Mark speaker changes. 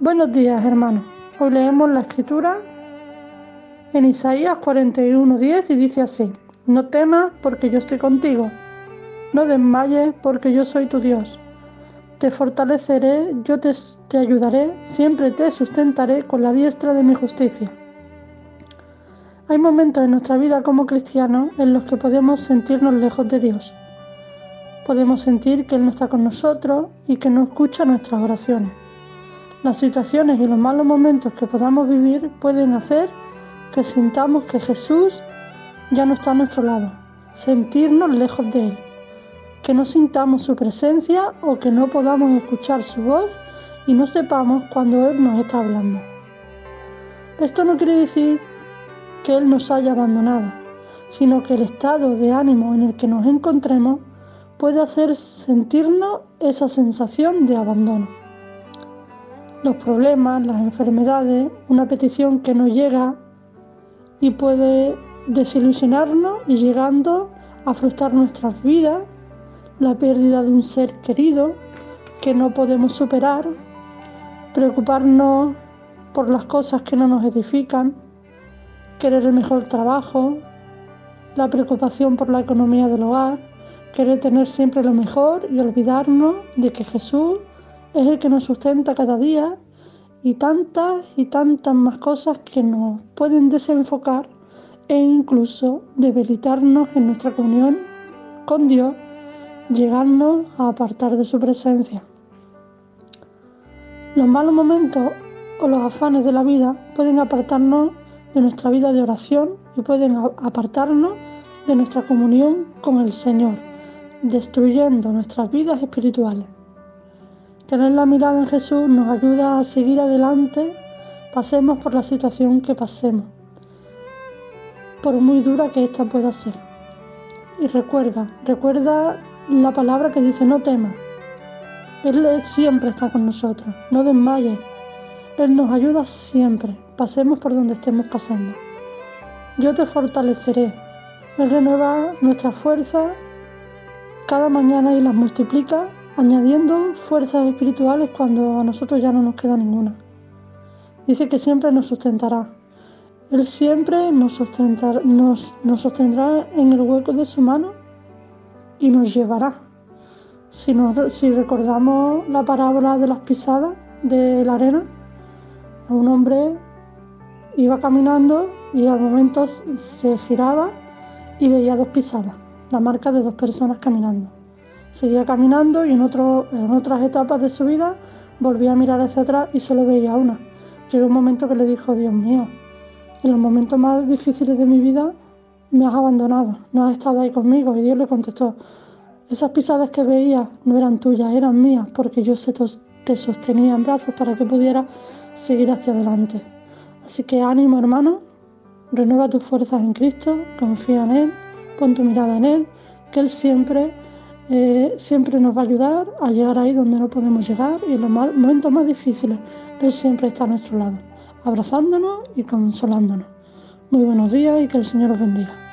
Speaker 1: Buenos días, hermanos. Hoy leemos la escritura en Isaías 41:10 y dice así: No temas porque yo estoy contigo. No desmayes porque yo soy tu Dios. Te fortaleceré, yo te, te ayudaré, siempre te sustentaré con la diestra de mi justicia. Hay momentos en nuestra vida como cristianos en los que podemos sentirnos lejos de Dios. Podemos sentir que Él no está con nosotros y que no escucha nuestras oraciones. Las situaciones y los malos momentos que podamos vivir pueden hacer que sintamos que Jesús ya no está a nuestro lado, sentirnos lejos de Él, que no sintamos su presencia o que no podamos escuchar su voz y no sepamos cuando Él nos está hablando. Esto no quiere decir que Él nos haya abandonado, sino que el estado de ánimo en el que nos encontremos puede hacer sentirnos esa sensación de abandono los problemas, las enfermedades, una petición que no llega y puede desilusionarnos y llegando a frustrar nuestras vidas, la pérdida de un ser querido que no podemos superar, preocuparnos por las cosas que no nos edifican, querer el mejor trabajo, la preocupación por la economía del hogar, querer tener siempre lo mejor y olvidarnos de que Jesús es el que nos sustenta cada día y tantas y tantas más cosas que nos pueden desenfocar e incluso debilitarnos en nuestra comunión con Dios, llegarnos a apartar de su presencia. Los malos momentos o los afanes de la vida pueden apartarnos de nuestra vida de oración y pueden apartarnos de nuestra comunión con el Señor, destruyendo nuestras vidas espirituales. Tener la mirada en Jesús nos ayuda a seguir adelante, pasemos por la situación que pasemos, por muy dura que ésta pueda ser. Y recuerda, recuerda la palabra que dice no temas. Él siempre está con nosotros, no desmayes. Él nos ayuda siempre, pasemos por donde estemos pasando. Yo te fortaleceré. Él renueva nuestras fuerzas cada mañana y las multiplica añadiendo fuerzas espirituales cuando a nosotros ya no nos queda ninguna. Dice que siempre nos sustentará. Él siempre nos, nos, sostendrá en el hueco de su mano y nos llevará. Si, si recordamos la parábola de las pisadas de la arena, un hombre iba caminando y al momento se giraba y veía dos pisadas, la marca de dos personas caminando. Seguía caminando y en, otras etapas de su vida volvía a mirar hacia atrás y solo veía una. Llegó un momento que le dijo, Dios mío, en los momentos más difíciles de mi vida me has abandonado, no has estado ahí conmigo. Y Dios le contestó, esas pisadas que veías no eran tuyas, eran mías, porque yo te sostenía en brazos para que pudieras seguir hacia adelante. Así que ánimo hermano, renueva tus fuerzas en Cristo, confía en Él, pon tu mirada en Él, que Él siempre eh, siempre nos va a ayudar a llegar ahí donde no podemos llegar y en los momentos más difíciles Él siempre está a nuestro lado, abrazándonos y consolándonos. Muy buenos días y que el Señor os bendiga.